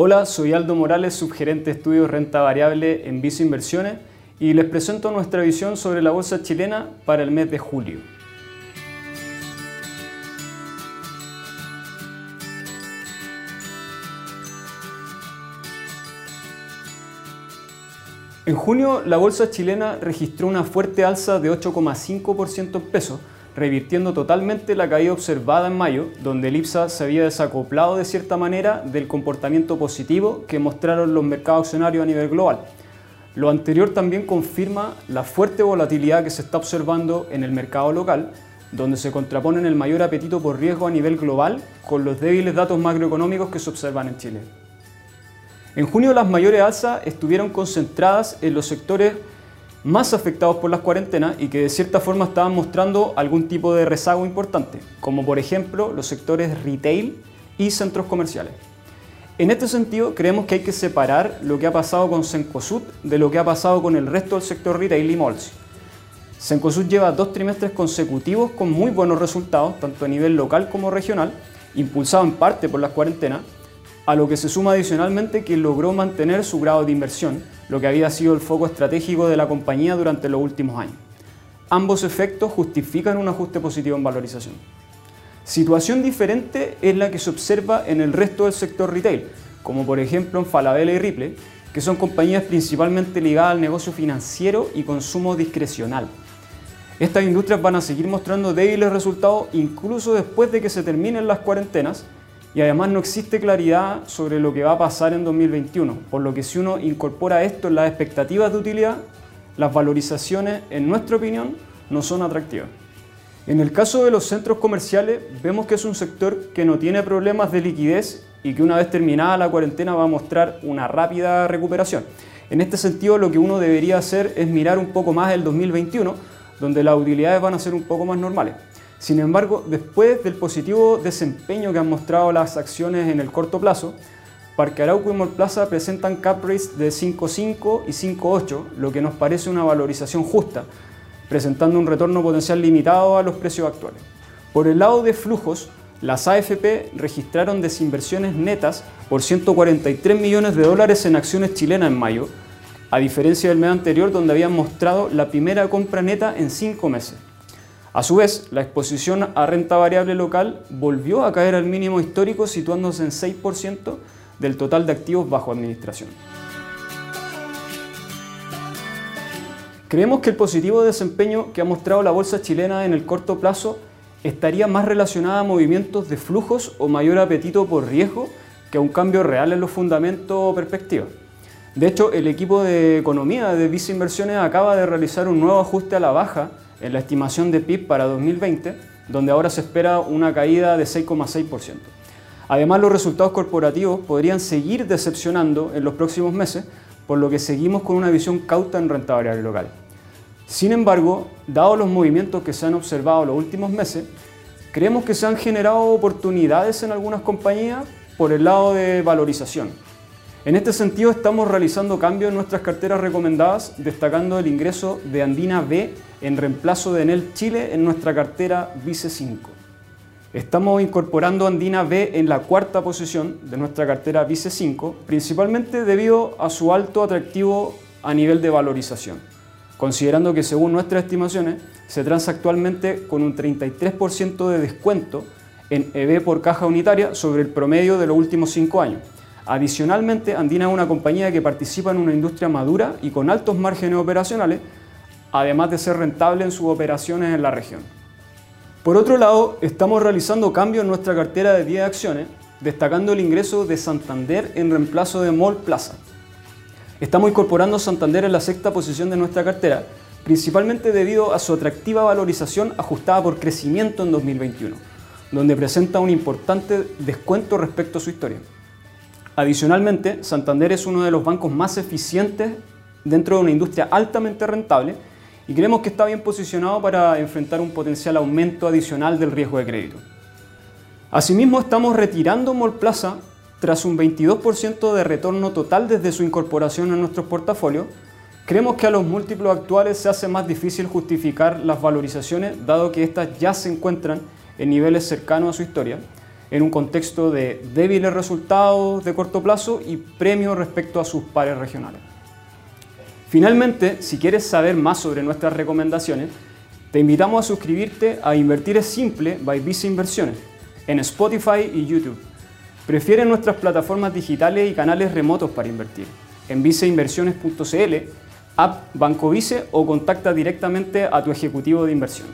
Hola, soy Aldo Morales, subgerente de estudios renta variable en Visa Inversiones y les presento nuestra visión sobre la bolsa chilena para el mes de julio. En junio, la bolsa chilena registró una fuerte alza de 8,5% en pesos, revirtiendo totalmente la caída observada en mayo, donde el IPSA se había desacoplado de cierta manera del comportamiento positivo que mostraron los mercados accionarios a nivel global. Lo anterior también confirma la fuerte volatilidad que se está observando en el mercado local, donde se contraponen el mayor apetito por riesgo a nivel global con los débiles datos macroeconómicos que se observan en Chile. En junio las mayores alzas estuvieron concentradas en los sectores más afectados por las cuarentenas y que de cierta forma estaban mostrando algún tipo de rezago importante, como por ejemplo los sectores retail y centros comerciales. En este sentido, creemos que hay que separar lo que ha pasado con Cencosud de lo que ha pasado con el resto del sector retail y malls. Cencosud lleva dos trimestres consecutivos con muy buenos resultados, tanto a nivel local como regional, impulsado en parte por las cuarentenas, a lo que se suma adicionalmente que logró mantener su grado de inversión, lo que había sido el foco estratégico de la compañía durante los últimos años. Ambos efectos justifican un ajuste positivo en valorización. Situación diferente es la que se observa en el resto del sector retail, como por ejemplo en Falabella y Ripley, que son compañías principalmente ligadas al negocio financiero y consumo discrecional. Estas industrias van a seguir mostrando débiles resultados incluso después de que se terminen las cuarentenas y además no existe claridad sobre lo que va a pasar en 2021, por lo que si uno incorpora esto en las expectativas de utilidad, las valorizaciones, en nuestra opinión, no son atractivas. En el caso de los centros comerciales, vemos que es un sector que no tiene problemas de liquidez y que una vez terminada la cuarentena va a mostrar una rápida recuperación. En este sentido, lo que uno debería hacer es mirar un poco más el 2021, donde las utilidades van a ser un poco más normales. Sin embargo, después del positivo desempeño que han mostrado las acciones en el corto plazo, Parque Arauco y Molplaza presentan cap rates de 5.5 y 5.8, lo que nos parece una valorización justa, presentando un retorno potencial limitado a los precios actuales. Por el lado de flujos, las AFP registraron desinversiones netas por 143 millones de dólares en acciones chilenas en mayo, a diferencia del mes anterior donde habían mostrado la primera compra neta en 5 meses. A su vez, la exposición a renta variable local volvió a caer al mínimo histórico, situándose en 6% del total de activos bajo administración. Creemos que el positivo desempeño que ha mostrado la bolsa chilena en el corto plazo estaría más relacionada a movimientos de flujos o mayor apetito por riesgo que a un cambio real en los fundamentos o perspectivas. De hecho, el equipo de economía de Visa Inversiones acaba de realizar un nuevo ajuste a la baja en la estimación de PIB para 2020, donde ahora se espera una caída de 6,6%. Además, los resultados corporativos podrían seguir decepcionando en los próximos meses, por lo que seguimos con una visión cauta en renta variable local. Sin embargo, dados los movimientos que se han observado los últimos meses, creemos que se han generado oportunidades en algunas compañías por el lado de valorización. En este sentido, estamos realizando cambios en nuestras carteras recomendadas, destacando el ingreso de Andina B en reemplazo de Enel Chile en nuestra cartera Vice 5. Estamos incorporando Andina B en la cuarta posición de nuestra cartera Vice 5, principalmente debido a su alto atractivo a nivel de valorización, considerando que según nuestras estimaciones se transa actualmente con un 33% de descuento en EV por caja unitaria sobre el promedio de los últimos 5 años. Adicionalmente, Andina es una compañía que participa en una industria madura y con altos márgenes operacionales, además de ser rentable en sus operaciones en la región. Por otro lado, estamos realizando cambios en nuestra cartera de 10 acciones, destacando el ingreso de Santander en reemplazo de Mall Plaza. Estamos incorporando Santander en la sexta posición de nuestra cartera, principalmente debido a su atractiva valorización ajustada por crecimiento en 2021, donde presenta un importante descuento respecto a su historia. Adicionalmente, Santander es uno de los bancos más eficientes dentro de una industria altamente rentable y creemos que está bien posicionado para enfrentar un potencial aumento adicional del riesgo de crédito. Asimismo, estamos retirando Molplaza tras un 22% de retorno total desde su incorporación en nuestros portafolios. Creemos que a los múltiplos actuales se hace más difícil justificar las valorizaciones, dado que éstas ya se encuentran en niveles cercanos a su historia. En un contexto de débiles resultados de corto plazo y premios respecto a sus pares regionales. Finalmente, si quieres saber más sobre nuestras recomendaciones, te invitamos a suscribirte a Invertir es Simple by Visa Inversiones en Spotify y YouTube. Prefiere nuestras plataformas digitales y canales remotos para invertir en viceinversiones.cl, app Banco Vice o contacta directamente a tu ejecutivo de inversión.